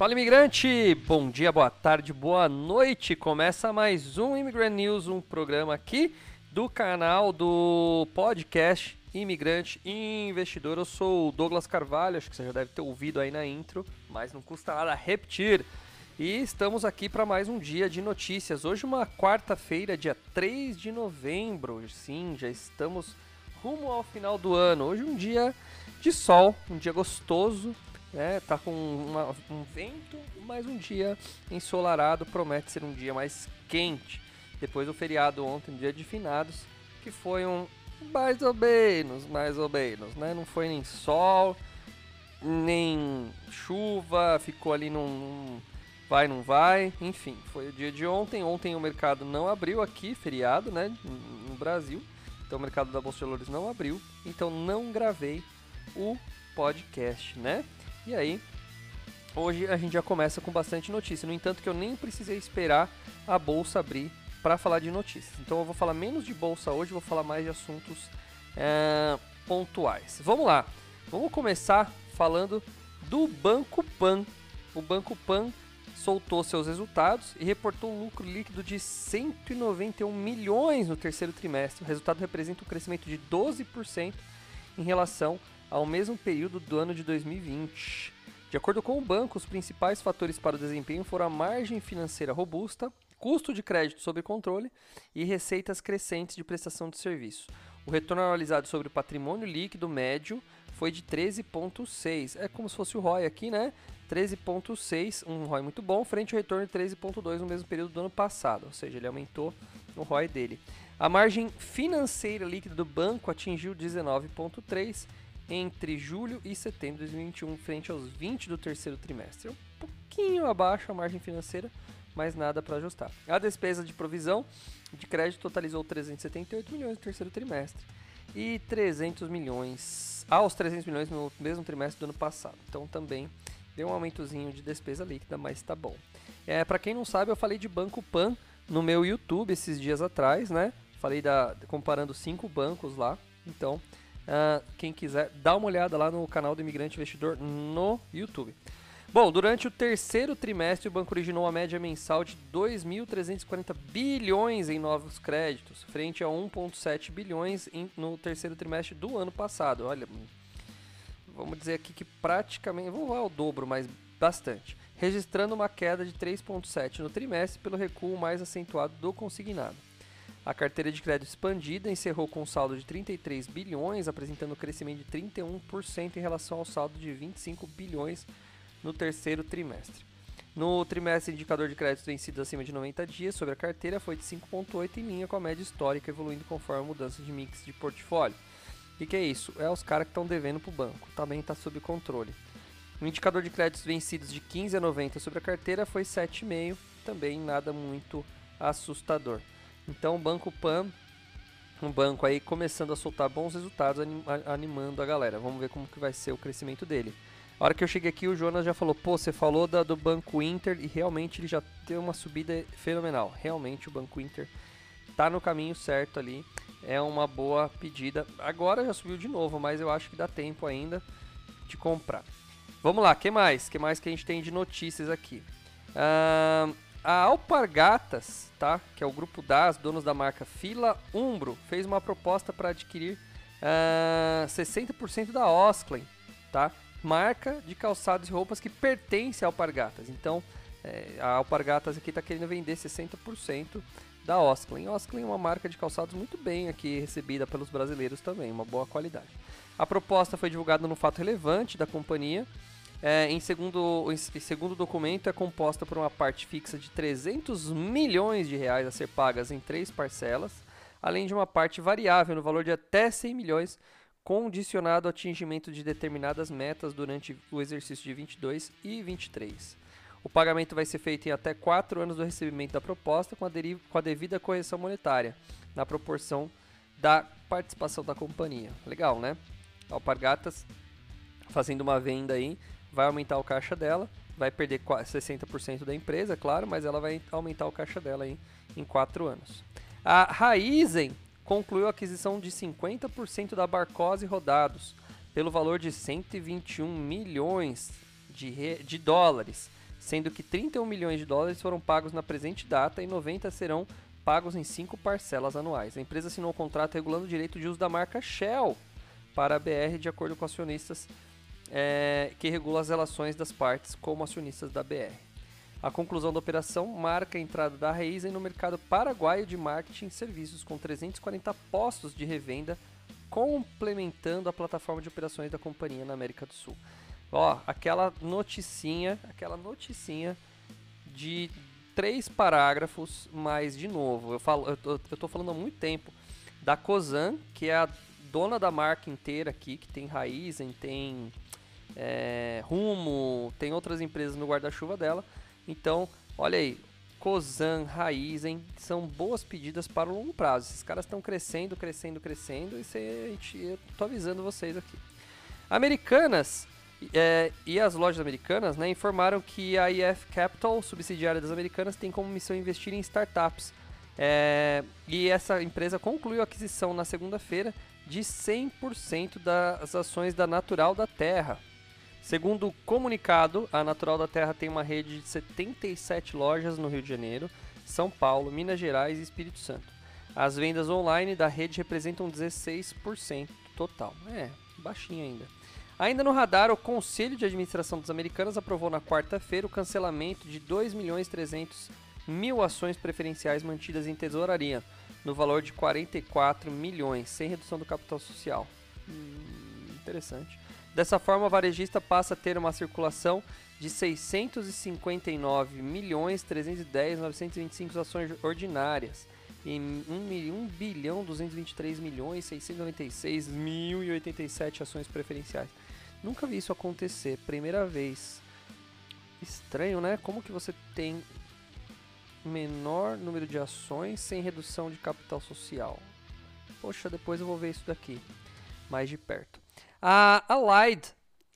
Fala imigrante! Bom dia, boa tarde, boa noite! Começa mais um Immigrant News, um programa aqui do canal do podcast Imigrante Investidor. Eu sou o Douglas Carvalho, acho que você já deve ter ouvido aí na intro, mas não custa nada repetir. E estamos aqui para mais um dia de notícias. Hoje, uma quarta-feira, dia 3 de novembro. Sim, já estamos rumo ao final do ano. Hoje, um dia de sol, um dia gostoso. Né? Tá com uma, um vento, mas um dia ensolarado. Promete ser um dia mais quente. Depois do feriado ontem, dia de finados, que foi um mais ou menos, mais ou menos, né? Não foi nem sol, nem chuva, ficou ali num, num vai, não vai, enfim, foi o dia de ontem. Ontem o mercado não abriu aqui, feriado, né, no Brasil. Então o mercado da Bolsa de Valores não abriu, então não gravei o podcast, né? E aí, hoje a gente já começa com bastante notícia. No entanto, que eu nem precisei esperar a bolsa abrir para falar de notícias. Então eu vou falar menos de bolsa hoje, vou falar mais de assuntos é, pontuais. Vamos lá, vamos começar falando do Banco Pan. O Banco Pan soltou seus resultados e reportou um lucro líquido de 191 milhões no terceiro trimestre. O resultado representa um crescimento de 12% em relação ao mesmo período do ano de 2020. De acordo com o banco, os principais fatores para o desempenho foram a margem financeira robusta, custo de crédito sob controle e receitas crescentes de prestação de serviço. O retorno anualizado sobre o patrimônio líquido médio foi de 13,6. É como se fosse o ROI aqui, né? 13,6, um ROI muito bom, frente ao retorno de 13,2 no mesmo período do ano passado, ou seja, ele aumentou o ROI dele. A margem financeira líquida do banco atingiu 19,3 entre julho e setembro de 2021, frente aos 20 do terceiro trimestre. Um pouquinho abaixo a margem financeira, mas nada para ajustar. A despesa de provisão de crédito totalizou 378 milhões no terceiro trimestre e 300 milhões aos 300 milhões no mesmo trimestre do ano passado. Então também Deu um aumentozinho de despesa líquida, mas tá bom. É, para quem não sabe, eu falei de Banco Pan no meu YouTube esses dias atrás, né? Falei da comparando cinco bancos lá. Então, uh, quem quiser, dá uma olhada lá no canal do Imigrante Investidor no YouTube. Bom, durante o terceiro trimestre, o banco originou uma média mensal de 2.340 bilhões em novos créditos, frente a 1,7 bilhões em, no terceiro trimestre do ano passado. Olha, vamos dizer aqui que praticamente, vamos ao dobro, mas bastante, registrando uma queda de 3,7 no trimestre pelo recuo mais acentuado do consignado. A carteira de crédito expandida encerrou com um saldo de 33 bilhões, apresentando um crescimento de 31% em relação ao saldo de 25 bilhões no terceiro trimestre. No trimestre, o indicador de créditos vencidos acima de 90 dias sobre a carteira foi de 5,8 em linha com a média histórica, evoluindo conforme a mudança de mix de portfólio que, que é isso? É os caras que estão devendo para o banco. Também está sob controle. O indicador de créditos vencidos de 15 a 90 sobre a carteira foi 7,5, também nada muito assustador. Então o Banco Pan, um banco aí começando a soltar bons resultados, animando a galera. Vamos ver como que vai ser o crescimento dele. A hora que eu cheguei aqui, o Jonas já falou: pô, você falou da, do Banco Inter e realmente ele já deu uma subida fenomenal. Realmente o Banco Inter está no caminho certo ali é uma boa pedida. Agora já subiu de novo, mas eu acho que dá tempo ainda de comprar. Vamos lá, que mais? que mais que a gente tem de notícias aqui? Uh, a Alpargatas, tá? Que é o grupo DAS, donos da marca Fila Umbro, fez uma proposta para adquirir uh, ah, 60% da Osklen, tá? Marca de calçados e roupas que pertence à Alpargatas. Então, é, a Alpargatas aqui está querendo vender 60% da Osklen. Osklen é uma marca de calçados muito bem aqui recebida pelos brasileiros também, uma boa qualidade. A proposta foi divulgada no fato relevante da companhia. É, em, segundo, em segundo documento, é composta por uma parte fixa de 300 milhões de reais a ser pagas em três parcelas, além de uma parte variável no valor de até 100 milhões, condicionado ao atingimento de determinadas metas durante o exercício de 22 e 23. O pagamento vai ser feito em até 4 anos do recebimento da proposta, com a, com a devida correção monetária, na proporção da participação da companhia. Legal, né? Alpargatas fazendo uma venda aí, vai aumentar o caixa dela, vai perder 60% da empresa, claro, mas ela vai aumentar o caixa dela em 4 anos. A Raizen concluiu a aquisição de 50% da Barcose Rodados, pelo valor de 121 milhões de, de dólares, sendo que 31 milhões de dólares foram pagos na presente data e 90 serão pagos em cinco parcelas anuais. A empresa assinou um contrato regulando o direito de uso da marca Shell para a BR de acordo com acionistas é, que regula as relações das partes como acionistas da BR. A conclusão da operação marca a entrada da Raizen no mercado paraguaio de marketing e serviços, com 340 postos de revenda, complementando a plataforma de operações da companhia na América do Sul. Ó, aquela noticinha, aquela noticinha de três parágrafos, mas de novo, eu falo, eu tô, eu tô falando há muito tempo da Cosan, que é a dona da marca inteira aqui, que tem Raizen, tem é, Rumo, tem outras empresas no guarda-chuva dela. Então, olha aí, Cosan, Raizen, são boas pedidas para o longo prazo. Esses caras estão crescendo, crescendo, crescendo e cê, eu tô avisando vocês aqui. Americanas é, e as lojas americanas né, informaram que a IF Capital, subsidiária das americanas, tem como missão investir em startups. É, e essa empresa concluiu a aquisição na segunda-feira de 100% das ações da Natural da Terra. Segundo o comunicado, a Natural da Terra tem uma rede de 77 lojas no Rio de Janeiro, São Paulo, Minas Gerais e Espírito Santo. As vendas online da rede representam 16% total. É, baixinho ainda. Ainda no radar, o Conselho de Administração das Americanas aprovou na quarta-feira o cancelamento de 2 milhões 300 mil ações preferenciais mantidas em tesouraria, no valor de 44 milhões, sem redução do capital social. Hum, interessante. Dessa forma, o varejista passa a ter uma circulação de 659 milhões 310 925 ações ordinárias e 1, 1 bilhão 223 milhões 696 mil e 87 ações preferenciais. Nunca vi isso acontecer, primeira vez. Estranho, né? Como que você tem menor número de ações sem redução de capital social? Poxa, depois eu vou ver isso daqui mais de perto. A Allied,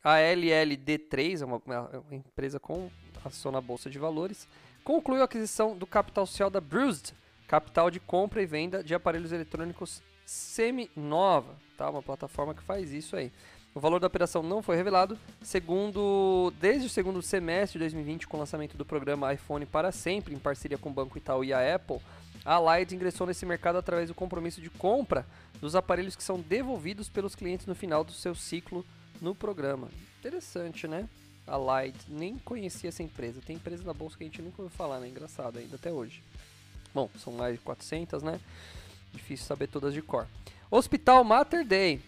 a LLD3, é uma, uma empresa com ação na bolsa de valores, concluiu a aquisição do capital social da Bruised, capital de compra e venda de aparelhos eletrônicos semi-nova, tá? Uma plataforma que faz isso aí. O valor da operação não foi revelado, segundo desde o segundo semestre de 2020, com o lançamento do programa iPhone para sempre, em parceria com o Banco Itaú e a Apple, a Light ingressou nesse mercado através do compromisso de compra dos aparelhos que são devolvidos pelos clientes no final do seu ciclo no programa. Interessante, né? A Light, nem conhecia essa empresa. Tem empresa na bolsa que a gente nunca ouviu falar, né? Engraçado ainda até hoje. Bom, são mais de 400, né? Difícil saber todas de cor. Hospital Mater Dei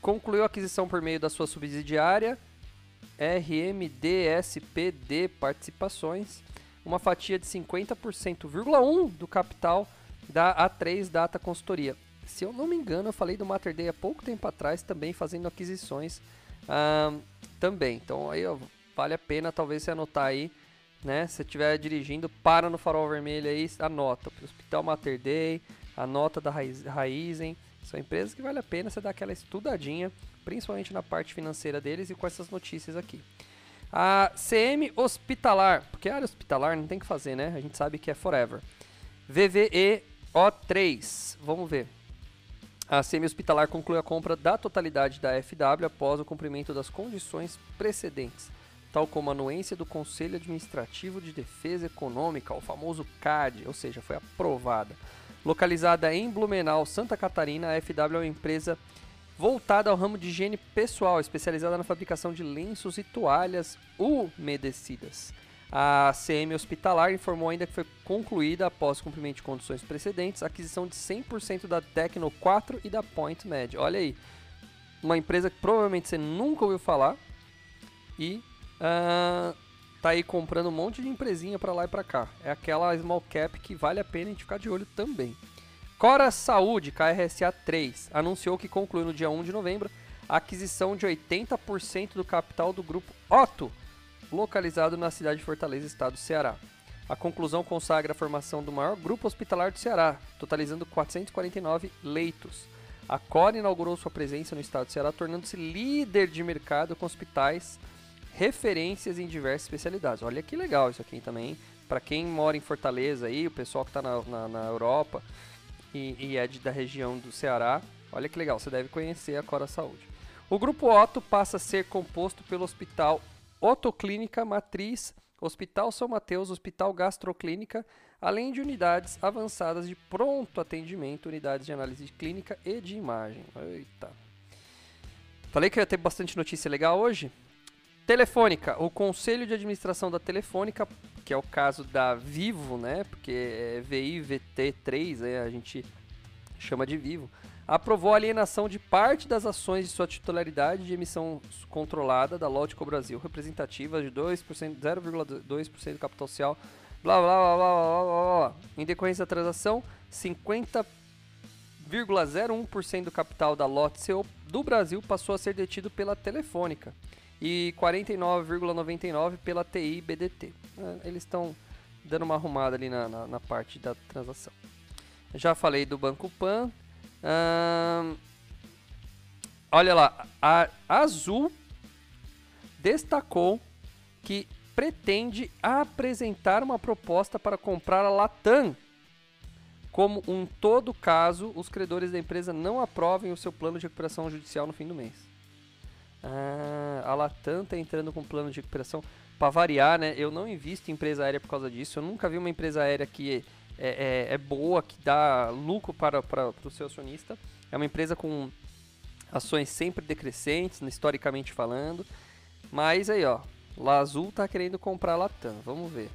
concluiu a aquisição por meio da sua subsidiária RMDSPD Participações, uma fatia de 50,1% do capital da A3 Data Consultoria. Se eu não me engano, eu falei do Mater Day há pouco tempo atrás, também fazendo aquisições também. Então aí ó, vale a pena talvez você anotar aí, né? Se estiver dirigindo, para no farol vermelho aí, anota. Hospital Mater Day, a nota da Raizen. São empresas que vale a pena você dar aquela estudadinha, principalmente na parte financeira deles e com essas notícias aqui. A CM Hospitalar, porque a área hospitalar não tem que fazer, né? A gente sabe que é forever. VVEO3, vamos ver. A CM Hospitalar conclui a compra da totalidade da FW após o cumprimento das condições precedentes. tal como a anuência do Conselho Administrativo de Defesa Econômica, o famoso CAD, ou seja, foi aprovada. Localizada em Blumenau, Santa Catarina, a FW é uma empresa voltada ao ramo de higiene pessoal, especializada na fabricação de lenços e toalhas umedecidas. A CM Hospitalar informou ainda que foi concluída, após cumprimento de condições precedentes, a aquisição de 100% da Tecno 4 e da Point Med. Olha aí, uma empresa que provavelmente você nunca ouviu falar e uh, tá aí comprando um monte de empresinha para lá e para cá. É aquela small cap que vale a pena a gente ficar de olho também. Cora Saúde, KRSA 3, anunciou que concluiu no dia 1 de novembro a aquisição de 80% do capital do grupo Otto, localizado na cidade de Fortaleza, estado do Ceará. A conclusão consagra a formação do maior grupo hospitalar do Ceará, totalizando 449 leitos. A Core inaugurou sua presença no estado do Ceará, tornando-se líder de mercado com hospitais referências em diversas especialidades. Olha que legal isso aqui também. Para quem mora em Fortaleza aí, o pessoal que está na, na, na, Europa e, e é da região do Ceará, olha que legal, você deve conhecer a Cora Saúde. O grupo Otto passa a ser composto pelo Hospital Otoclínica Matriz, Hospital São Mateus, Hospital Gastroclínica, além de unidades avançadas de pronto atendimento, unidades de análise clínica e de imagem. Eita. Falei que ia ter bastante notícia legal hoje? Telefônica, o Conselho de Administração da Telefônica, que é o caso da Vivo, né? Porque é VIVT3, né? a gente chama de Vivo aprovou a alienação de parte das ações de sua titularidade de emissão controlada da Lótico Brasil, representativa de 2%, 0,2% do capital social, blá blá blá blá blá blá blá. Em decorrência da transação, 50,01% do capital da LOTCO do Brasil passou a ser detido pela Telefônica e 49,99% pela TI BDT. É, eles estão dando uma arrumada ali na, na, na parte da transação. Já falei do Banco Pan, olha lá, a Azul destacou que pretende apresentar uma proposta para comprar a Latam. Como um todo caso, os credores da empresa não aprovem o seu plano de recuperação judicial no fim do mês. Ah, a Latam está entrando com plano de recuperação. Para variar, né? Eu não invisto em empresa aérea por causa disso. Eu nunca vi uma empresa aérea que é, é, é boa, que dá lucro para, para, para o seu acionista. É uma empresa com ações sempre decrescentes, historicamente falando. Mas aí, ó, La Azul está querendo comprar a Latam. Vamos ver.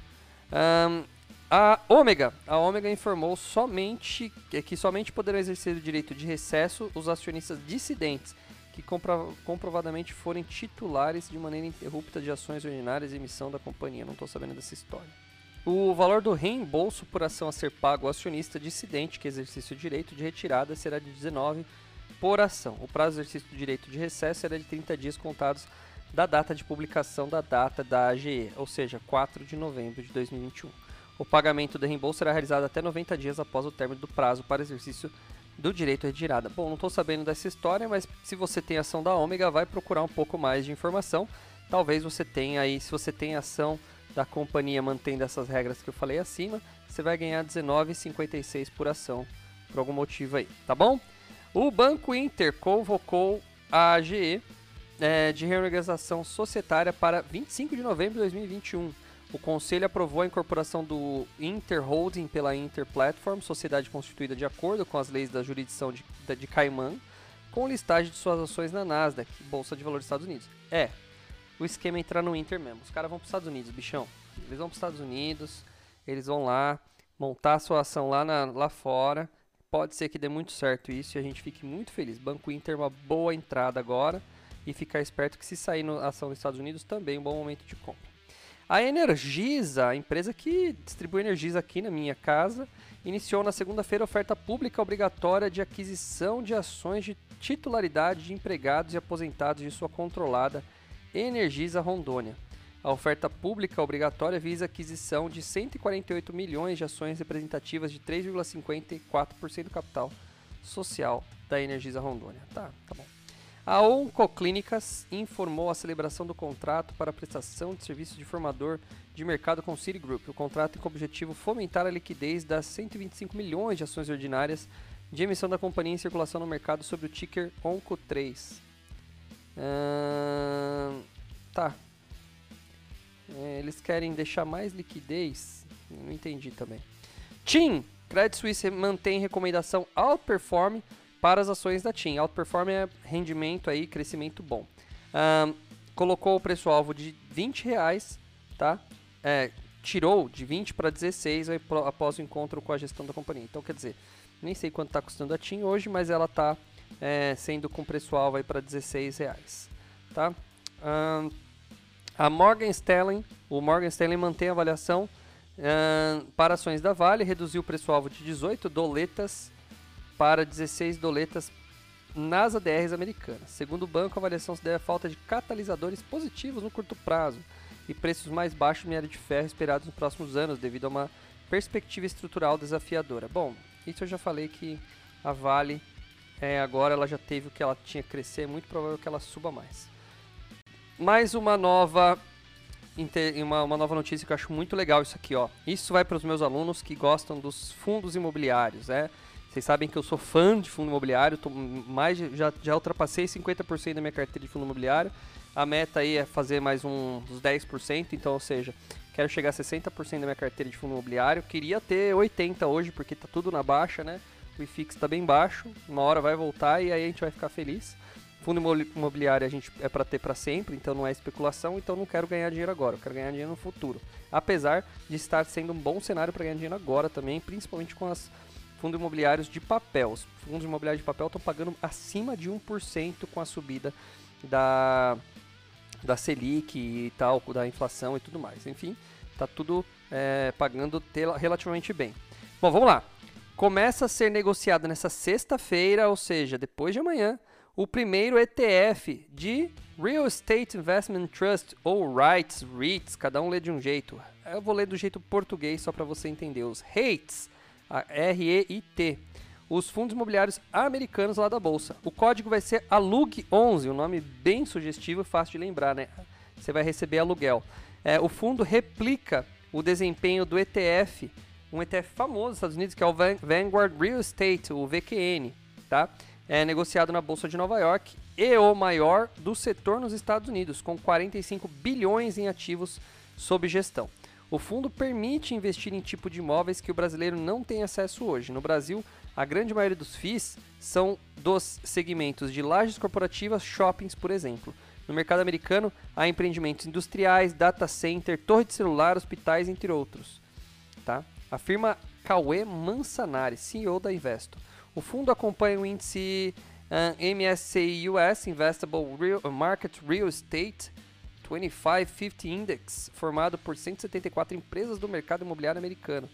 Um, a Ômega, a Ômega informou somente que somente poderão exercer o direito de recesso os acionistas dissidentes que compro, comprovadamente forem titulares de maneira interrupta de ações ordinárias e emissão da companhia. Não estou sabendo dessa história. O valor do reembolso por ação a ser pago ao acionista dissidente que exercesse o direito de retirada será de 19 por ação. O prazo do exercício do direito de recesso será de 30 dias contados da data de publicação da data da AGE, ou seja, 4 de novembro de 2021. O pagamento do reembolso será realizado até 90 dias após o término do prazo para exercício do direito à retirada. Bom, não estou sabendo dessa história, mas se você tem ação da Ômega, vai procurar um pouco mais de informação. Talvez você tenha aí, se você tem ação da companhia mantendo essas regras que eu falei acima, você vai ganhar 19,56 por ação, por algum motivo aí, tá bom? O Banco Inter convocou a AGE é, de reorganização societária para 25 de novembro de 2021. O Conselho aprovou a incorporação do Inter Holding pela Inter Platform, sociedade constituída de acordo com as leis da jurisdição de, de Caimã, com listagem de suas ações na Nasdaq, Bolsa de Valores dos Estados Unidos. É, o esquema é entrar no Inter mesmo. Os caras vão para os Estados Unidos, bichão. Eles vão para os Estados Unidos, eles vão lá montar a sua ação lá, na, lá fora. Pode ser que dê muito certo isso e a gente fique muito feliz. Banco Inter é uma boa entrada agora e ficar esperto que se sair na ação dos Estados Unidos também é um bom momento de compra. A Energisa, a empresa que distribui Energisa aqui na minha casa, iniciou na segunda-feira oferta pública obrigatória de aquisição de ações de titularidade de empregados e aposentados de sua controlada Energisa Rondônia. A oferta pública obrigatória visa aquisição de 148 milhões de ações representativas de 3,54% do capital social da Energisa Rondônia. Tá, tá bom. A Oncoclínicas informou a celebração do contrato para prestação de serviços de formador de mercado com o Citigroup. O contrato tem como objetivo fomentar a liquidez das 125 milhões de ações ordinárias de emissão da companhia em circulação no mercado sob o ticker ONCO3 tá. É, eles querem deixar mais liquidez? Não entendi também. TIM, Credit Suisse mantém recomendação outperform para as ações da TIM. Outperform é rendimento aí, crescimento bom. Um, colocou o preço-alvo de 20 reais, tá? É, tirou de 20 para 16 após o encontro com a gestão da companhia. Então, quer dizer, nem sei quanto está custando a TIM hoje, mas ela está é, sendo com preço-alvo para 16 reais, tá? Um, a Morgan Stanley, o Morgan Stanley mantém a avaliação uh, para ações da Vale, reduziu o preço-alvo de 18 doletas para 16 doletas nas ADRs americanas. Segundo o banco, a avaliação se deve à falta de catalisadores positivos no curto prazo e preços mais baixos de minério de ferro esperados nos próximos anos, devido a uma perspectiva estrutural desafiadora. Bom, isso eu já falei que a Vale é, agora ela já teve o que ela tinha que crescer, é muito provável que ela suba mais mais uma nova uma, uma nova notícia que eu acho muito legal isso aqui, ó. Isso vai para os meus alunos que gostam dos fundos imobiliários, né? Vocês sabem que eu sou fã de fundo imobiliário, tô mais já, já ultrapassei 50% da minha carteira de fundo imobiliário. A meta aí é fazer mais um, uns 10%, então, ou seja, quero chegar a 60% da minha carteira de fundo imobiliário. Queria ter 80 hoje, porque tá tudo na baixa, né? O IFIX está bem baixo, uma hora vai voltar e aí a gente vai ficar feliz. Fundo imobiliário a gente é para ter para sempre, então não é especulação, então não quero ganhar dinheiro agora, eu quero ganhar dinheiro no futuro. Apesar de estar sendo um bom cenário para ganhar dinheiro agora também, principalmente com as fundos imobiliários de papel. Os fundos imobiliários de papel estão pagando acima de 1% com a subida da, da Selic e tal, da inflação e tudo mais. Enfim, tá tudo é, pagando relativamente bem. Bom, vamos lá. Começa a ser negociado nessa sexta-feira, ou seja, depois de amanhã, o primeiro ETF de Real Estate Investment Trust ou REITs, REITs, cada um lê de um jeito. Eu vou ler do jeito português só para você entender. Os REITs, R-E-I-T, os fundos imobiliários americanos lá da bolsa. O código vai ser ALUG11, um nome bem sugestivo e fácil de lembrar, né? Você vai receber aluguel. É, o fundo replica o desempenho do ETF, um ETF famoso nos Estados Unidos que é o Vanguard Real Estate, o VQN, tá? é negociado na Bolsa de Nova York e o maior do setor nos Estados Unidos, com 45 bilhões em ativos sob gestão. O fundo permite investir em tipo de imóveis que o brasileiro não tem acesso hoje. No Brasil, a grande maioria dos FIIs são dos segmentos de lajes corporativas, shoppings, por exemplo. No mercado americano, há empreendimentos industriais, data center, torre de celular, hospitais, entre outros. Tá? Afirma Cauê Mansanari, CEO da Investo. O fundo acompanha o índice uh, MSCI US Investable Real, Market Real Estate 2550 Index, formado por 174 empresas do mercado imobiliário americano,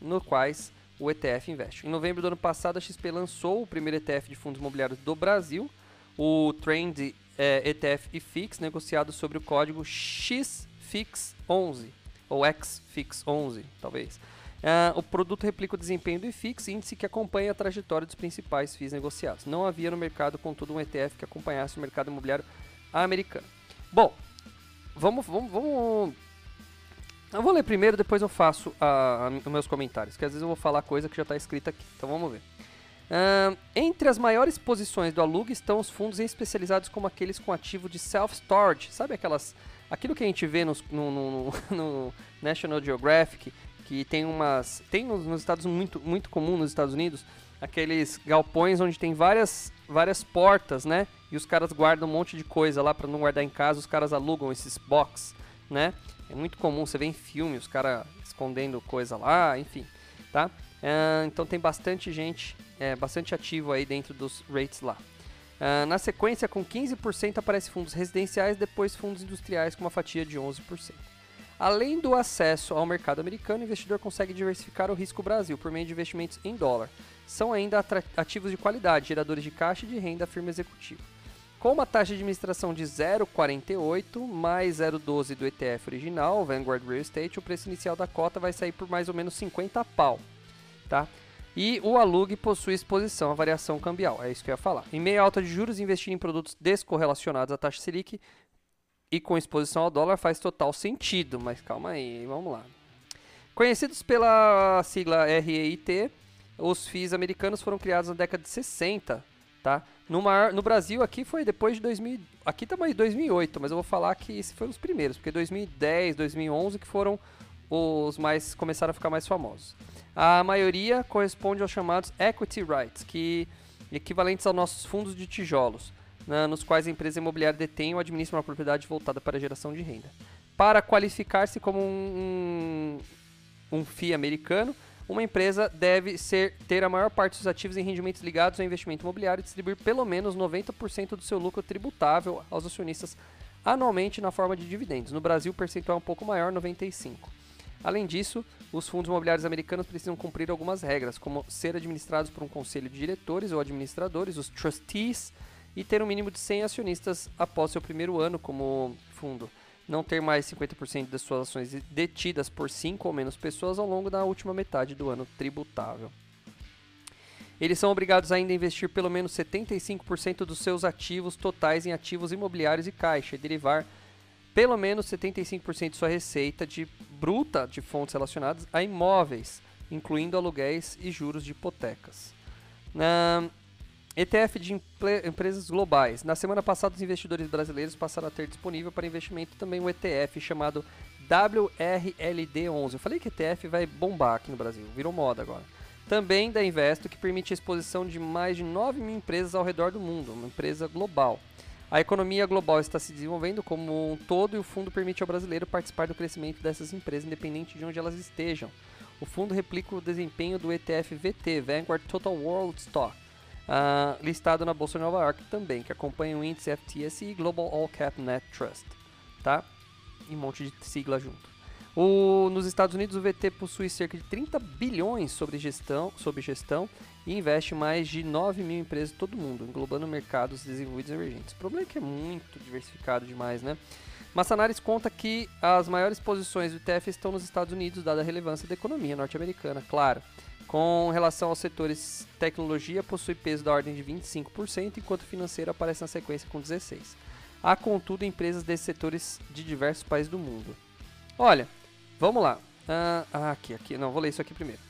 no quais o ETF investe. Em novembro do ano passado, a XP lançou o primeiro ETF de fundos imobiliários do Brasil, o Trend é, ETF IFIX, negociado sobre o código XFIX11, ou XFIX11, talvez. Uh, o produto replica o desempenho do IFIX, índice que acompanha a trajetória dos principais FIIs negociados. Não havia no mercado, contudo, um ETF que acompanhasse o mercado imobiliário americano. Bom, vamos, vamos, vamos. Eu vou ler primeiro, depois eu faço os meus comentários, que às vezes eu vou falar coisa que já está escrita aqui. Então vamos ver. Uh, entre as maiores posições do Alug estão os fundos especializados como aqueles com ativo de self-storage. Sabe aquelas. Aquilo que a gente vê nos, no, no, no National Geographic, que tem umas tem nos Estados muito muito comum nos Estados Unidos aqueles galpões onde tem várias várias portas, né? E os caras guardam um monte de coisa lá para não guardar em casa, os caras alugam esses box, né? É muito comum, você vê em filme os caras escondendo coisa lá, enfim, tá? Uh, então tem bastante gente, é, bastante ativo aí dentro dos rates lá. Uh, na sequência, com 15% aparece fundos residenciais, depois fundos industriais com uma fatia de 11%. Além do acesso ao mercado americano, o investidor consegue diversificar o risco Brasil por meio de investimentos em dólar. São ainda ativos de qualidade, geradores de caixa e de renda firme executiva. Com uma taxa de administração de 0,48 mais 0,12 do ETF original, Vanguard Real Estate, o preço inicial da cota vai sair por mais ou menos 50 pau. Tá? E o Alug possui exposição à variação cambial, é isso que eu ia falar. Em meio à alta de juros, investir em produtos descorrelacionados à taxa Selic e com exposição ao dólar faz total sentido, mas calma aí, vamos lá. Conhecidos pela sigla REIT, os FIIs americanos foram criados na década de 60 tá? No, maior, no Brasil aqui foi depois de 2000, aqui também 2008, mas eu vou falar que esses foram os primeiros, porque 2010, 2011 que foram os mais começaram a ficar mais famosos. A maioria corresponde aos chamados equity rights, que equivalentes aos nossos fundos de tijolos, né, nos quais a empresa imobiliária detém ou administra uma propriedade voltada para a geração de renda. Para qualificar-se como um, um, um FII americano, uma empresa deve ser, ter a maior parte dos ativos em rendimentos ligados ao investimento imobiliário e distribuir pelo menos 90% do seu lucro tributável aos acionistas anualmente na forma de dividendos. No Brasil, o percentual é um pouco maior, 95%. Além disso, os fundos imobiliários americanos precisam cumprir algumas regras, como ser administrados por um conselho de diretores ou administradores, os trustees, e ter um mínimo de 100 acionistas após seu primeiro ano como fundo não ter mais 50% das suas ações detidas por 5 ou menos pessoas ao longo da última metade do ano tributável. Eles são obrigados ainda a investir pelo menos 75% dos seus ativos totais em ativos imobiliários e caixa e derivar pelo menos 75% de sua receita de bruta de fontes relacionadas a imóveis, incluindo aluguéis e juros de hipotecas. Na, ETF de empresas globais. Na semana passada, os investidores brasileiros passaram a ter disponível para investimento também um ETF chamado WRLD11. Eu falei que ETF vai bombar aqui no Brasil, virou moda agora. Também da Investo, que permite a exposição de mais de 9 mil empresas ao redor do mundo, uma empresa global. A economia global está se desenvolvendo como um todo e o fundo permite ao brasileiro participar do crescimento dessas empresas, independente de onde elas estejam. O fundo replica o desempenho do ETF VT, Vanguard Total World Stock uh, listado na Bolsa de Nova York também, que acompanha o índice FTSE Global All Cap Net Trust, tá? E um monte de sigla junto. O, nos Estados Unidos, o VT possui cerca de 30 bilhões sobre gestão, sob gestão e investe mais de 9 mil empresas em todo mundo, englobando mercados desenvolvidos e emergentes. O problema é que é muito diversificado demais, né? Massanares conta que as maiores posições do ETF estão nos Estados Unidos, dada a relevância da economia norte-americana, claro. Com relação aos setores tecnologia, possui peso da ordem de 25%, enquanto financeiro aparece na sequência com 16%. Há, contudo, empresas desses setores de diversos países do mundo. Olha, vamos lá. Ah, aqui, aqui. Não, vou ler isso aqui primeiro.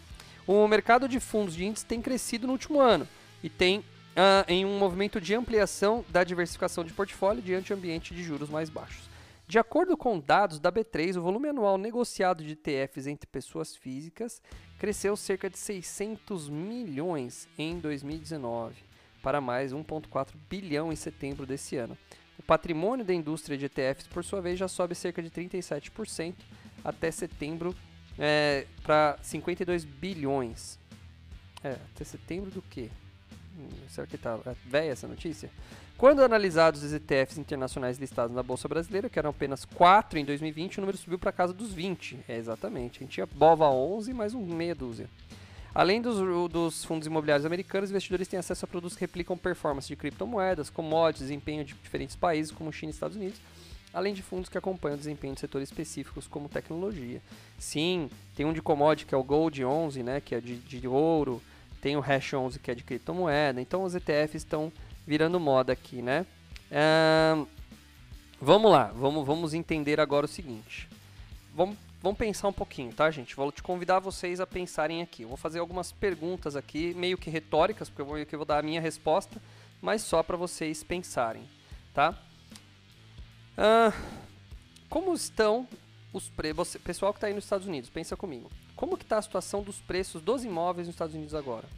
O mercado de fundos de índices tem crescido no último ano e tem ah, em um movimento de ampliação da diversificação de portfólio diante do ambiente de juros mais baixos. De acordo com dados da B3, o volume anual negociado de ETFs entre pessoas físicas cresceu cerca de 600 milhões em 2019, para mais 1,4 bilhão em setembro desse ano. O patrimônio da indústria de ETFs, por sua vez, já sobe cerca de 37% até setembro é, para 52 bilhões. É, até setembro do quê? Será que tá é velha essa notícia? Quando analisados os ETFs internacionais listados na Bolsa Brasileira, que eram apenas 4 em 2020, o número subiu para casa dos 20. É, exatamente. A gente tinha BOVA 11 mais um meia dúzia. Além dos, dos, fundos imobiliários americanos, investidores têm acesso a produtos que replicam performance de criptomoedas, commodities, desempenho de diferentes países, como China e Estados Unidos, além de fundos que acompanham o desempenho de setores específicos, como tecnologia. Sim, tem um de commodity, que é o Gold 11, né, que é de, de ouro, tem o Hash 11, que é de criptomoeda. Então, os ETFs estão virando moda aqui, né? vamos lá, vamos, vamos entender agora o seguinte. Vamos, vamos pensar um pouquinho, tá, gente? Vou te convidar vocês a pensarem aqui. Eu vou fazer algumas perguntas aqui, meio que retóricas, porque eu vou, eu vou dar a minha resposta, mas só para vocês pensarem, tá? como estão os preços? Pessoal que está aí nos Estados Unidos, pensa comigo. Como que está a situação dos preços dos imóveis nos Estados Unidos agora?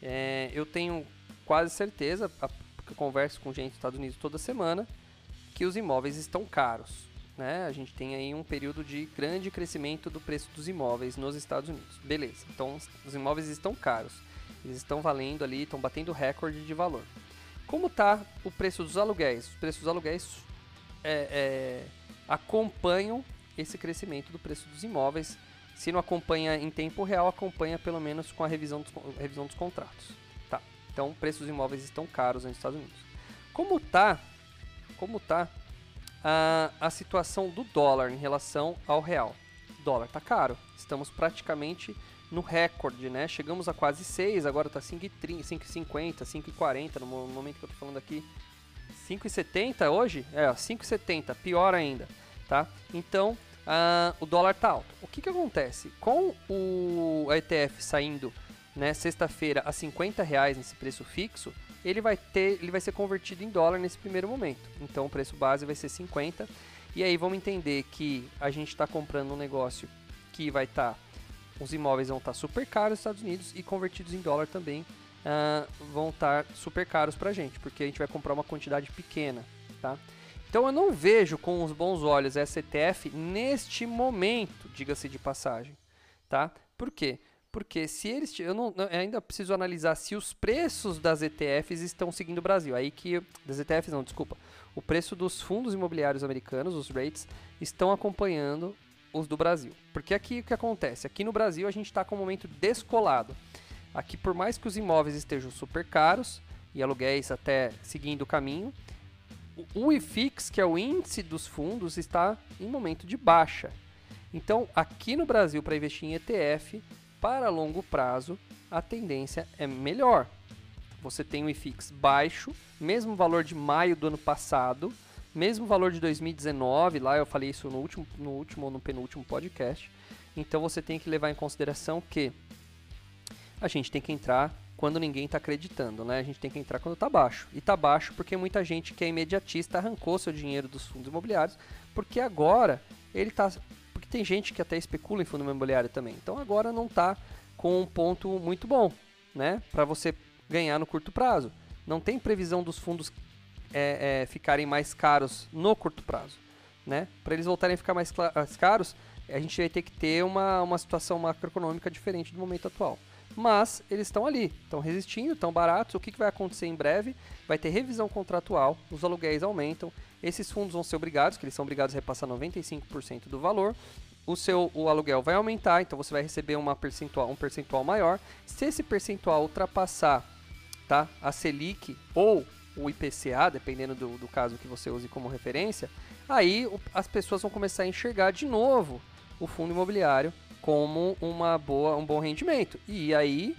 É, eu tenho quase certeza, porque converso com gente dos Estados Unidos toda semana, que os imóveis estão caros. Né? A gente tem aí um período de grande crescimento do preço dos imóveis nos Estados Unidos. Beleza, então os imóveis estão caros. Eles estão valendo ali, estão batendo recorde de valor. Como está o preço dos aluguéis? Os preços dos aluguéis é, é, acompanham esse crescimento do preço dos imóveis. Se não acompanha em tempo real, acompanha pelo menos com a revisão dos, revisão dos contratos. Então, preços dos imóveis estão caros nos Estados Unidos. Como tá, como tá a, a situação do dólar em relação ao real? O dólar tá caro. Estamos praticamente no recorde, né? Chegamos a quase 6, agora tá 5,50, 5,40 no momento que eu tô falando aqui. 5,70 hoje? É, 5,70, pior ainda, tá? Então, uh, o dólar tá alto. O que que acontece? Com o ETF saindo né, sexta-feira a 50 reais nesse preço fixo, ele vai ter, ele vai ser convertido em dólar nesse primeiro momento. Então o preço base vai ser 50. E aí vamos entender que a gente está comprando um negócio que vai estar, tá, os imóveis vão estar tá super caros nos Estados Unidos e convertidos em dólar também uh, vão estar tá super caros para a gente, porque a gente vai comprar uma quantidade pequena, tá? Então eu não vejo com os bons olhos essa ETF neste momento, diga-se de passagem, tá? Por quê? Porque se eles. Eu, não, eu ainda preciso analisar se os preços das ETFs estão seguindo o Brasil. Aí que. Das ETFs não, desculpa. O preço dos fundos imobiliários americanos, os rates, estão acompanhando os do Brasil. Porque aqui o que acontece? Aqui no Brasil a gente está com um momento descolado. Aqui, por mais que os imóveis estejam super caros e aluguéis até seguindo o caminho, o IFIX, que é o índice dos fundos, está em momento de baixa. Então, aqui no Brasil, para investir em ETF, para longo prazo, a tendência é melhor. Você tem um IFIX baixo, mesmo valor de maio do ano passado, mesmo valor de 2019, lá eu falei isso no último, no último ou no penúltimo podcast. Então você tem que levar em consideração que a gente tem que entrar quando ninguém está acreditando, né? A gente tem que entrar quando está baixo. E está baixo porque muita gente que é imediatista arrancou seu dinheiro dos fundos imobiliários, porque agora ele está porque tem gente que até especula em fundo imobiliário também. Então agora não está com um ponto muito bom, né? Para você ganhar no curto prazo. Não tem previsão dos fundos é, é, ficarem mais caros no curto prazo, né? Para eles voltarem a ficar mais caros, a gente vai ter que ter uma, uma situação macroeconômica diferente do momento atual. Mas eles estão ali, estão resistindo, estão baratos. O que, que vai acontecer em breve? Vai ter revisão contratual, os aluguéis aumentam, esses fundos vão ser obrigados, que eles são obrigados a repassar 95% do valor. O seu o aluguel vai aumentar, então você vai receber uma percentual, um percentual maior. Se esse percentual ultrapassar tá, a Selic ou o IPCA, dependendo do, do caso que você use como referência, aí as pessoas vão começar a enxergar de novo o fundo imobiliário como uma boa, um bom rendimento. E aí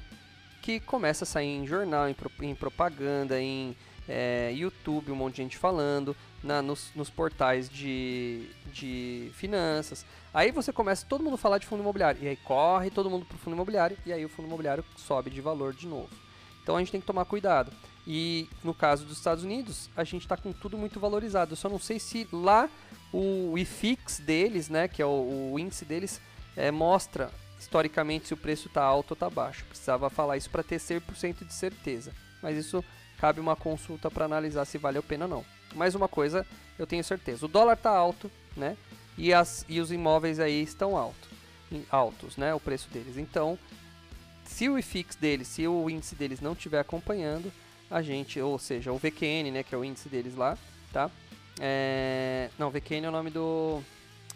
que começa a sair em jornal, em, em propaganda, em é, YouTube, um monte de gente falando, na, nos, nos, portais de, de finanças. Aí você começa todo mundo falar de fundo imobiliário. E aí corre todo mundo para o fundo imobiliário e aí o fundo imobiliário sobe de valor de novo. Então a gente tem que tomar cuidado. E no caso dos Estados Unidos, a gente está com tudo muito valorizado. Eu só não sei se lá o IFIX deles, né, que é o, o índice deles, é, mostra historicamente se o preço está alto ou está baixo. Precisava falar isso para ter 100% de certeza. Mas isso cabe uma consulta para analisar se vale a pena ou não. Mais uma coisa, eu tenho certeza. O dólar está alto, né? E, as, e os imóveis aí estão alto, altos, né? O preço deles. Então, se o IFIX deles, se o índice deles não estiver acompanhando, a gente, ou seja, o VQN, né? Que é o índice deles lá, tá? É, não, VQN é o nome do...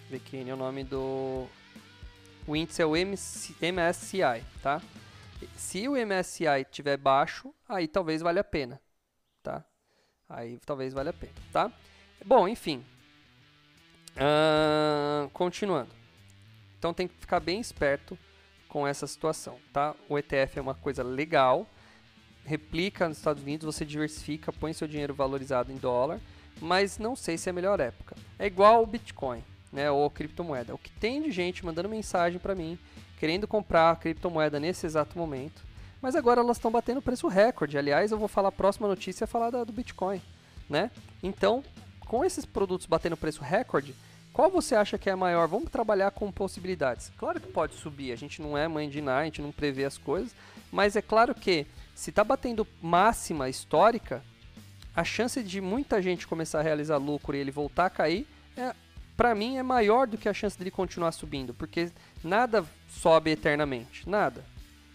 VQN é o nome do... O índice é o MC, MSCI, tá? Se o MSCI estiver baixo, aí talvez valha a pena, tá? Aí talvez valha a pena, tá? Bom, enfim. Uh, continuando. Então tem que ficar bem esperto com essa situação, tá? O ETF é uma coisa legal, replica nos Estados Unidos, você diversifica, põe seu dinheiro valorizado em dólar, mas não sei se é a melhor época. É igual o Bitcoin, né, ou criptomoeda. O que tem de gente mandando mensagem para mim querendo comprar criptomoeda nesse exato momento. Mas agora elas estão batendo preço recorde. Aliás, eu vou falar a próxima notícia é falar da, do Bitcoin, né? Então, com esses produtos batendo preço recorde, qual você acha que é a maior? Vamos trabalhar com possibilidades. Claro que pode subir, a gente não é mãe de nada, a gente não prevê as coisas, mas é claro que se está batendo máxima histórica, a chance de muita gente começar a realizar lucro e ele voltar a cair, é, para mim, é maior do que a chance dele continuar subindo, porque nada sobe eternamente, nada.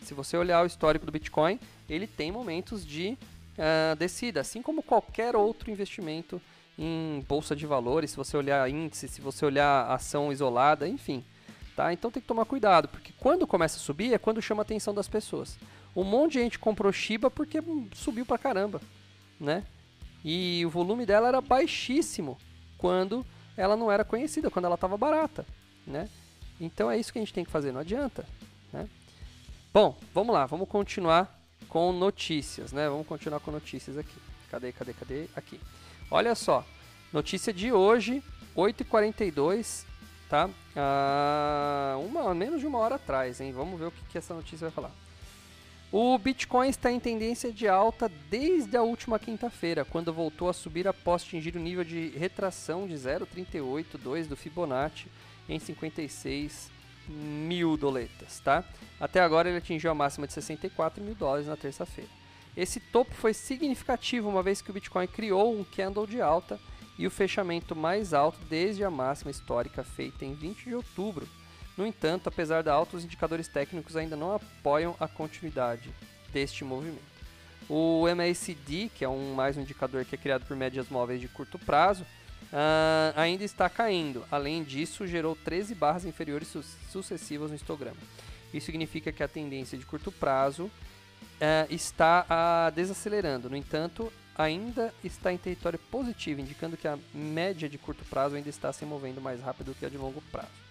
Se você olhar o histórico do Bitcoin, ele tem momentos de uh, descida, assim como qualquer outro investimento em bolsa de valores, se você olhar índice, se você olhar ação isolada, enfim. Tá? Então tem que tomar cuidado, porque quando começa a subir é quando chama a atenção das pessoas. Um monte de gente comprou Shiba porque subiu pra caramba, né? E o volume dela era baixíssimo quando ela não era conhecida, quando ela estava barata, né? Então é isso que a gente tem que fazer, não adianta. Né? Bom, vamos lá, vamos continuar com notícias, né? Vamos continuar com notícias aqui. Cadê, cadê, cadê? Aqui. Olha só, notícia de hoje, 8h42, tá? Ah, uma, menos de uma hora atrás, hein? Vamos ver o que, que essa notícia vai falar. O Bitcoin está em tendência de alta desde a última quinta-feira, quando voltou a subir após atingir o nível de retração de 0,382 do Fibonacci em 56 mil doletas, tá? Até agora ele atingiu a máxima de 64 mil dólares na terça-feira. Esse topo foi significativo uma vez que o Bitcoin criou um candle de alta e o fechamento mais alto desde a máxima histórica feita em 20 de outubro, no entanto, apesar da alta, os indicadores técnicos ainda não apoiam a continuidade deste movimento. O MACD, que é um mais um indicador que é criado por médias móveis de curto prazo, uh, ainda está caindo. Além disso, gerou 13 barras inferiores su sucessivas no histograma. Isso significa que a tendência de curto prazo uh, está uh, desacelerando. No entanto, ainda está em território positivo, indicando que a média de curto prazo ainda está se movendo mais rápido que a de longo prazo.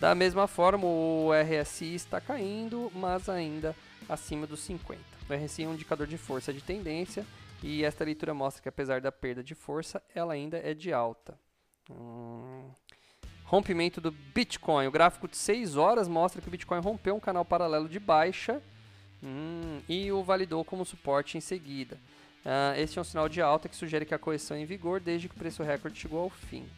Da mesma forma, o RSI está caindo, mas ainda acima dos 50. O RSI é um indicador de força de tendência e esta leitura mostra que apesar da perda de força, ela ainda é de alta. Hum. Rompimento do Bitcoin. O gráfico de 6 horas mostra que o Bitcoin rompeu um canal paralelo de baixa hum, e o validou como suporte em seguida. Uh, este é um sinal de alta que sugere que a correção é em vigor desde que o preço recorde chegou ao fim.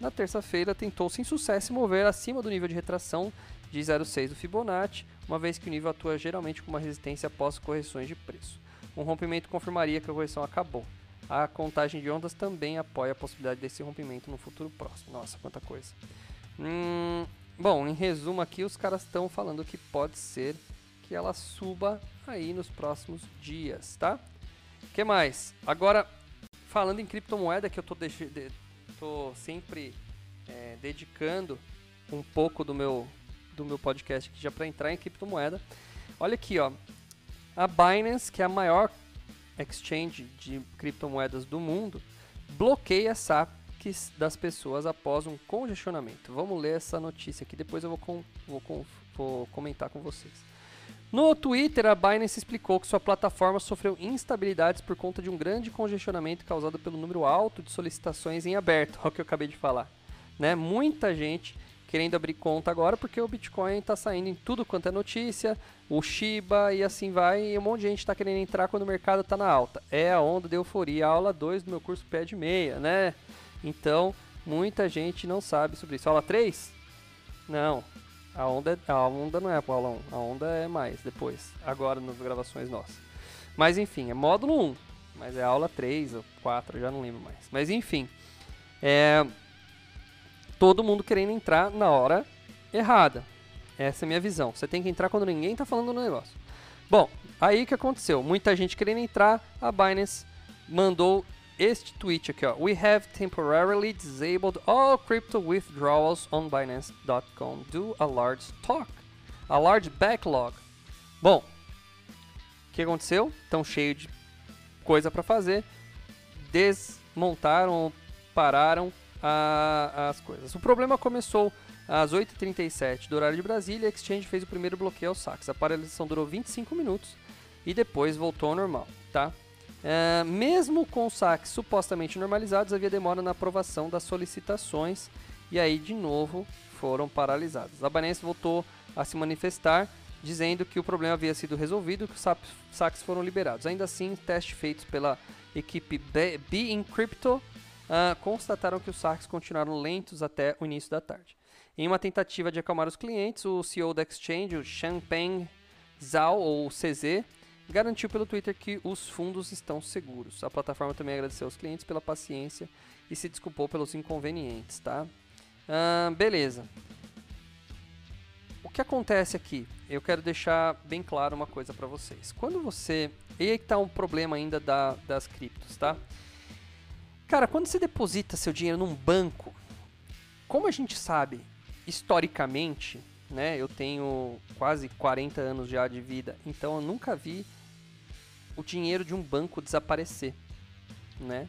Na terça-feira, tentou sem sucesso mover acima do nível de retração de 0,6 do Fibonacci, uma vez que o nível atua geralmente como uma resistência após correções de preço. Um rompimento confirmaria que a correção acabou. A contagem de ondas também apoia a possibilidade desse rompimento no futuro próximo. Nossa, quanta coisa. Hum, bom, em resumo aqui, os caras estão falando que pode ser que ela suba aí nos próximos dias, tá? que mais? Agora, falando em criptomoeda, que eu tô deixando estou sempre é, dedicando um pouco do meu, do meu podcast aqui já para entrar em criptomoeda. Olha aqui, ó. A Binance, que é a maior exchange de criptomoedas do mundo, bloqueia saques das pessoas após um congestionamento. Vamos ler essa notícia aqui, depois eu vou, com, vou, com, vou comentar com vocês. No Twitter, a Binance explicou que sua plataforma sofreu instabilidades por conta de um grande congestionamento causado pelo número alto de solicitações em aberto, é o que eu acabei de falar. Né? Muita gente querendo abrir conta agora porque o Bitcoin está saindo em tudo quanto é notícia, o Shiba e assim vai, e um monte de gente está querendo entrar quando o mercado está na alta. É a onda de euforia, aula 2 do meu curso pé de meia, né? Então, muita gente não sabe sobre isso. Aula 3? Não, a onda, é, a onda não é pro aula 1, a onda é mais depois, agora nas gravações nossas. Mas enfim, é módulo 1, mas é aula 3 ou 4, já não lembro mais. Mas enfim, é todo mundo querendo entrar na hora errada. Essa é a minha visão. Você tem que entrar quando ninguém está falando no negócio. Bom, aí que aconteceu? Muita gente querendo entrar, a Binance mandou este tweet aqui, ó. We have temporarily disabled all crypto withdrawals on Binance.com due a large stock, a large backlog. Bom, o que aconteceu? Estão cheio de coisa para fazer, desmontaram, pararam a, as coisas. O problema começou às 8h37 do horário de Brasília. A Exchange fez o primeiro bloqueio aos saques. A paralisação durou 25 minutos e depois voltou ao normal, tá? É, mesmo com saques supostamente normalizados, havia demora na aprovação das solicitações e aí de novo foram paralisados. A Binance voltou a se manifestar dizendo que o problema havia sido resolvido e que os saques foram liberados. Ainda assim, testes feitos pela equipe B, B Encrypto uh, constataram que os saques continuaram lentos até o início da tarde. Em uma tentativa de acalmar os clientes, o CEO da Exchange, o Champagne Zhao, ou CZ, garantiu pelo Twitter que os fundos estão seguros. A plataforma também agradeceu aos clientes pela paciência e se desculpou pelos inconvenientes, tá? Beleza. O que acontece aqui? Eu quero deixar bem claro uma coisa para vocês. Quando você... E aí que tá um problema ainda da, das criptos, tá? Cara, quando você deposita seu dinheiro num banco, como a gente sabe, historicamente, né? Eu tenho quase 40 anos já de vida, então eu nunca vi o dinheiro de um banco desaparecer, né?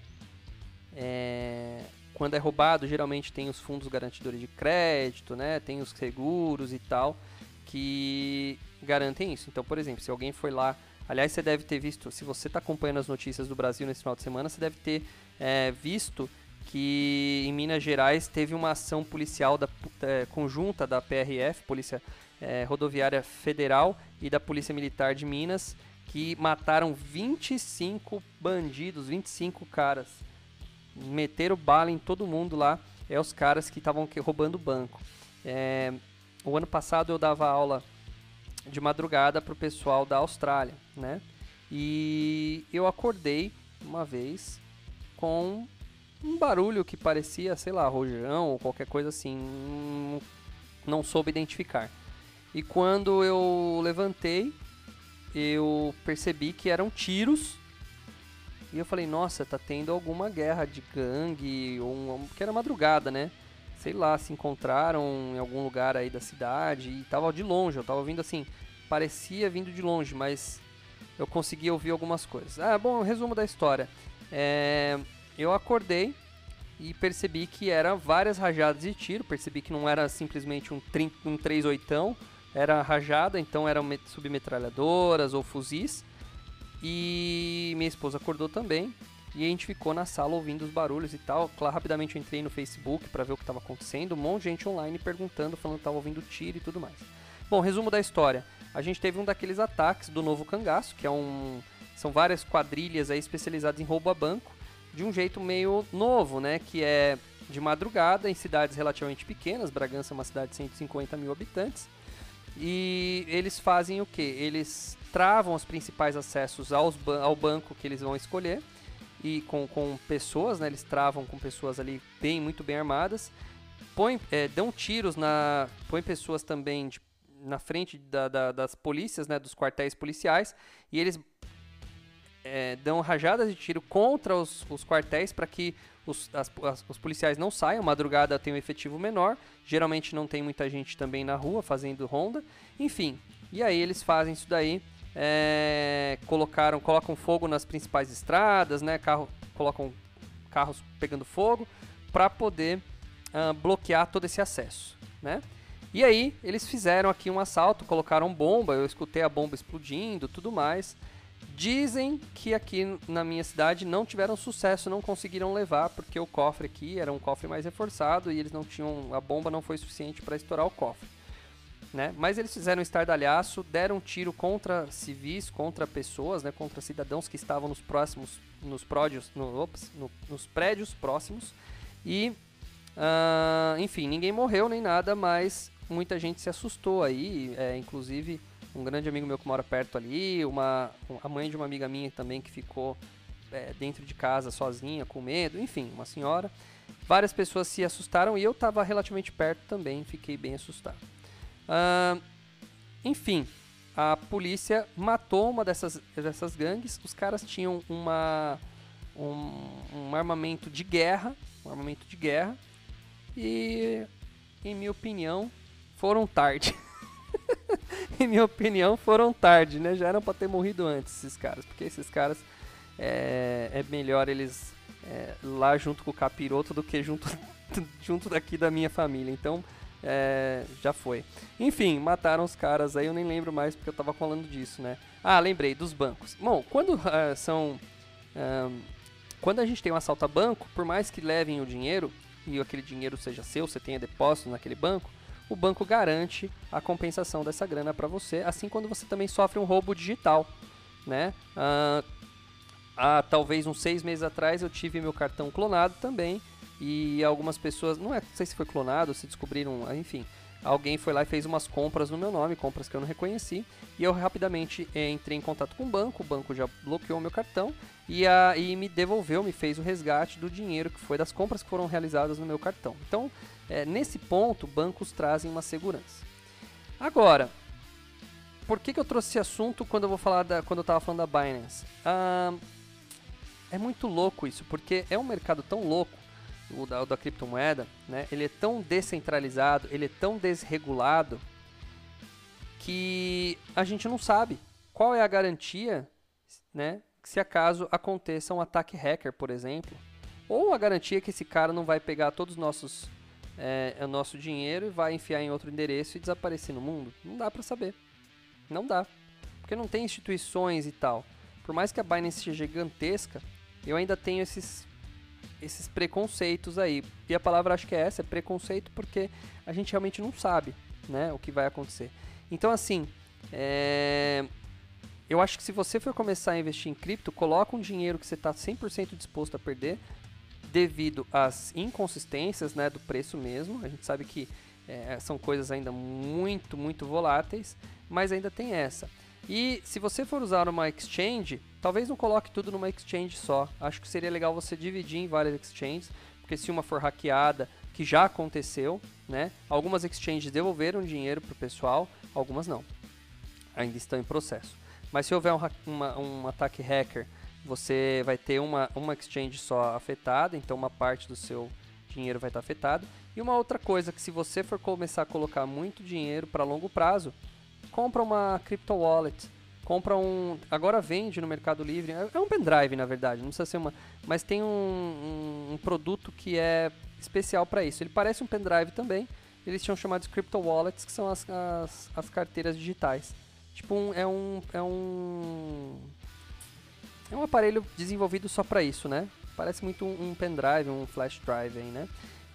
É, quando é roubado, geralmente tem os fundos garantidores de crédito, né? Tem os seguros e tal que garantem isso. Então, por exemplo, se alguém foi lá, aliás, você deve ter visto, se você está acompanhando as notícias do Brasil nesse final de semana, você deve ter é, visto que em Minas Gerais teve uma ação policial da, é, conjunta da PRF, Polícia é, Rodoviária Federal, e da Polícia Militar de Minas, que mataram 25 bandidos, 25 caras. Meteram bala em todo mundo lá. É os caras que estavam roubando o banco. É, o ano passado eu dava aula de madrugada para o pessoal da Austrália, né? E eu acordei uma vez com um barulho que parecia, sei lá, rojão ou qualquer coisa assim. Não soube identificar. E quando eu levantei, eu percebi que eram tiros. E eu falei, nossa, tá tendo alguma guerra de gangue, ou um, porque era madrugada, né? Sei lá, se encontraram em algum lugar aí da cidade e tava de longe, eu tava ouvindo assim, parecia vindo de longe, mas eu consegui ouvir algumas coisas. Ah, bom, resumo da história. É, eu acordei e percebi que eram várias rajadas de tiro, percebi que não era simplesmente um, um 38, era rajada, então eram submetralhadoras ou fuzis. E minha esposa acordou também. E a gente ficou na sala ouvindo os barulhos e tal. Claro, rapidamente eu entrei no Facebook para ver o que estava acontecendo. Um monte de gente online perguntando, falando que estava ouvindo tiro e tudo mais. Bom, resumo da história. A gente teve um daqueles ataques do novo cangaço, que é um. São várias quadrilhas aí especializadas em roubo a banco, de um jeito meio novo, né? Que é de madrugada em cidades relativamente pequenas. Bragança é uma cidade de 150 mil habitantes. E eles fazem o que? Eles travam os principais acessos aos ao banco que eles vão escolher e com, com pessoas, né? Eles travam com pessoas ali bem, muito bem armadas. Põe, é, dão tiros na. Põe pessoas também de, na frente da, da, das polícias, né? Dos quartéis policiais. E eles é, dão rajadas de tiro contra os, os quartéis para que os, as, as, os policiais não saiam. Madrugada tem um efetivo menor. Geralmente não tem muita gente também na rua fazendo ronda. Enfim, e aí eles fazem isso daí é, colocaram, colocam fogo nas principais estradas, né? Carro, colocam carros pegando fogo para poder uh, bloquear todo esse acesso, né? E aí eles fizeram aqui um assalto, colocaram bomba, eu escutei a bomba explodindo, tudo mais. Dizem que aqui na minha cidade não tiveram sucesso, não conseguiram levar porque o cofre aqui era um cofre mais reforçado e eles não tinham, a bomba não foi suficiente para estourar o cofre né? Mas eles fizeram um estardalhaço, deram um tiro contra civis, contra pessoas, né? Contra cidadãos que estavam nos próximos, nos prédios, no, ops, no, nos prédios próximos e, uh, enfim, ninguém morreu nem nada, mas muita gente se assustou aí, é, inclusive um grande amigo meu que mora perto ali, uma, a mãe de uma amiga minha também que ficou é, dentro de casa sozinha, com medo, enfim, uma senhora. Várias pessoas se assustaram e eu estava relativamente perto também, fiquei bem assustado. Enfim, a polícia matou uma dessas, dessas gangues. Os caras tinham uma, um, um armamento de guerra, um armamento de guerra, e, em minha opinião, foram tarde. em minha opinião, foram tarde, né? Já eram para ter morrido antes esses caras, porque esses caras é, é melhor eles é, lá junto com o capiroto do que junto, junto daqui da minha família. Então, é, já foi. Enfim, mataram os caras aí, eu nem lembro mais porque eu tava falando disso, né? Ah, lembrei, dos bancos. Bom, quando uh, são. Quando a gente tem um assalto a banco, por mais que levem o dinheiro e aquele dinheiro seja seu, você tenha depósito naquele banco, o banco garante a compensação dessa grana para você, assim quando você também sofre um roubo digital, né? Uh, há talvez uns seis meses atrás eu tive meu cartão clonado também e algumas pessoas, não, é, não sei se foi clonado, se descobriram, enfim, alguém foi lá e fez umas compras no meu nome, compras que eu não reconheci, e eu rapidamente entrei em contato com o banco, o banco já bloqueou meu cartão e, a, e me devolveu, me fez o resgate do dinheiro que foi das compras que foram realizadas no meu cartão. Então, é, nesse ponto, bancos trazem uma segurança. Agora, por que, que eu trouxe esse assunto quando eu vou falar da, quando eu estava falando da Binance? Ah, é muito louco isso, porque é um mercado tão louco o da, o da criptomoeda, né, ele é tão descentralizado, ele é tão desregulado que a gente não sabe qual é a garantia, né, se acaso aconteça um ataque hacker, por exemplo, ou a garantia que esse cara não vai pegar todos os nossos é, o nosso dinheiro e vai enfiar em outro endereço e desaparecer no mundo? Não dá para saber. Não dá. Porque não tem instituições e tal. Por mais que a Binance seja gigantesca, eu ainda tenho esses esses preconceitos aí. E a palavra acho que é essa, é preconceito, porque a gente realmente não sabe né, o que vai acontecer. Então, assim, é... eu acho que se você for começar a investir em cripto, coloca um dinheiro que você está 100% disposto a perder, devido às inconsistências né, do preço mesmo. A gente sabe que é, são coisas ainda muito, muito voláteis, mas ainda tem essa. E se você for usar uma exchange, talvez não coloque tudo numa exchange só. Acho que seria legal você dividir em várias exchanges, porque se uma for hackeada, que já aconteceu, né? Algumas exchanges devolveram dinheiro para o pessoal, algumas não. Ainda estão em processo. Mas se houver um, uma, um ataque hacker você vai ter uma, uma exchange só afetada, então uma parte do seu dinheiro vai estar afetado. E uma outra coisa que se você for começar a colocar muito dinheiro para longo prazo, compra uma crypto wallet, compra um, agora vende no Mercado Livre, é, é um pendrive na verdade, não precisa ser uma, mas tem um, um, um produto que é especial para isso. Ele parece um pendrive também. Eles tinham chamados crypto wallets, que são as, as, as carteiras digitais. Tipo, um, é um é um é um aparelho desenvolvido só para isso, né? Parece muito um, um pendrive, um flash drive aí, né?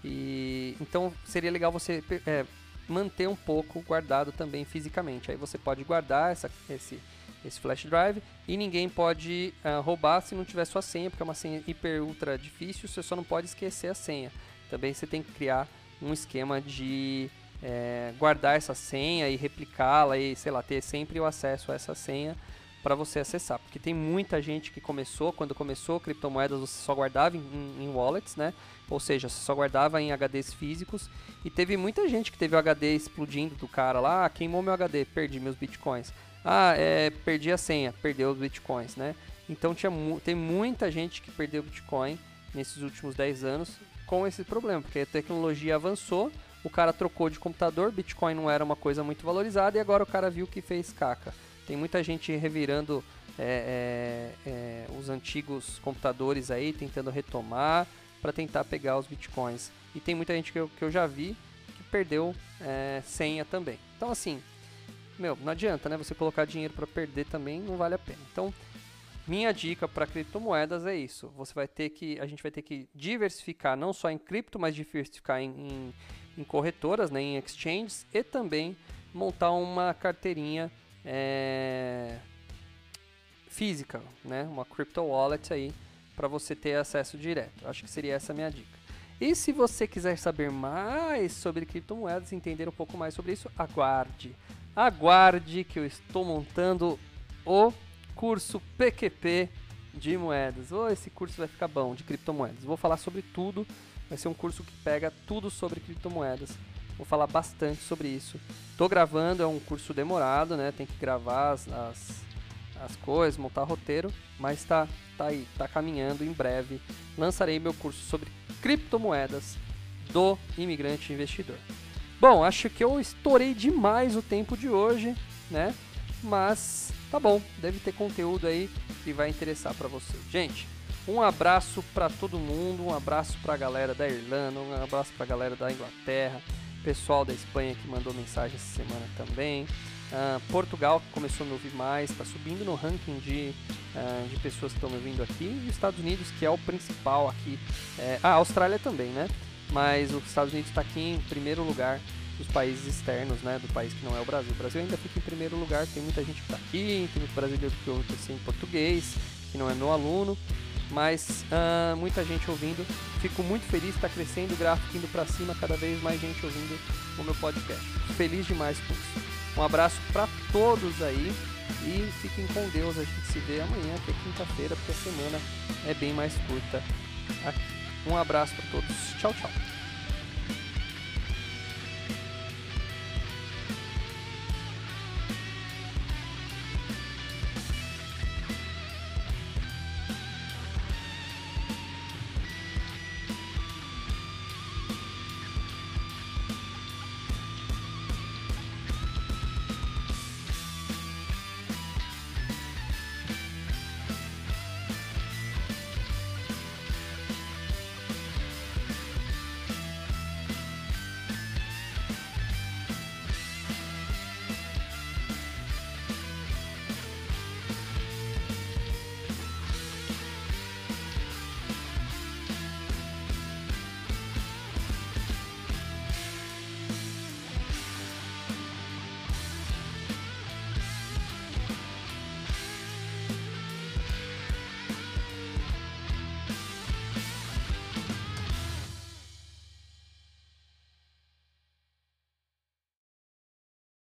E então seria legal você é, manter um pouco guardado também fisicamente. Aí você pode guardar essa, esse, esse flash drive e ninguém pode uh, roubar se não tiver sua senha, porque é uma senha hiper ultra difícil, você só não pode esquecer a senha. Também você tem que criar um esquema de é, guardar essa senha e replicá-la e, sei lá, ter sempre o acesso a essa senha para você acessar, porque tem muita gente que começou, quando começou criptomoedas você só guardava em, em, wallets, né? Ou seja, você só guardava em HDs físicos e teve muita gente que teve o HD explodindo do cara lá, ah, queimou meu HD, perdi meus bitcoins. Ah, é, perdi a senha, perdeu os bitcoins, né? Então tinha mu tem muita gente que perdeu bitcoin nesses últimos 10 anos com esse problema, porque a tecnologia avançou, o cara trocou de computador, bitcoin não era uma coisa muito valorizada e agora o cara viu que fez caca. Tem muita gente revirando é, é, é, os antigos computadores aí, tentando retomar para tentar pegar os bitcoins. E tem muita gente que eu, que eu já vi que perdeu é, senha também. Então assim, meu, não adianta, né? Você colocar dinheiro para perder também não vale a pena. Então, minha dica para criptomoedas é isso. Você vai ter que, a gente vai ter que diversificar não só em cripto, mas diversificar em, em, em corretoras, né, em exchanges e também montar uma carteirinha é, física, né? Uma crypto wallet aí para você ter acesso direto. Acho que seria essa a minha dica. E se você quiser saber mais sobre criptomoedas, entender um pouco mais sobre isso, aguarde. Aguarde que eu estou montando o curso PQP de moedas. Oh, esse curso vai ficar bom de criptomoedas. Vou falar sobre tudo. Vai ser um curso que pega tudo sobre criptomoedas Vou falar bastante sobre isso. Tô gravando, é um curso demorado, né? Tem que gravar as, as, as coisas, montar roteiro, mas tá, tá aí, tá caminhando em breve. Lançarei meu curso sobre criptomoedas do imigrante investidor. Bom, acho que eu estourei demais o tempo de hoje, né? Mas tá bom, deve ter conteúdo aí que vai interessar para você. Gente, um abraço para todo mundo, um abraço para a galera da Irlanda, um abraço para a galera da Inglaterra, pessoal da Espanha que mandou mensagem essa semana também. Uh, Portugal começou a me ouvir mais, está subindo no ranking de, uh, de pessoas que estão me ouvindo aqui. E os Estados Unidos, que é o principal aqui. É, ah, a Austrália também, né? Mas os Estados Unidos está aqui em primeiro lugar dos países externos, né? Do país que não é o Brasil. O Brasil ainda fica em primeiro lugar, tem muita gente que está aqui, tem muito brasileiro que ouve assim, em português, que não é meu aluno mas uh, muita gente ouvindo. Fico muito feliz, está crescendo o gráfico indo para cima, cada vez mais gente ouvindo o meu podcast. Feliz demais com isso. Um abraço para todos aí e fiquem com Deus. A gente se vê amanhã, que é quinta-feira, porque a semana é bem mais curta aqui. Um abraço para todos. Tchau, tchau.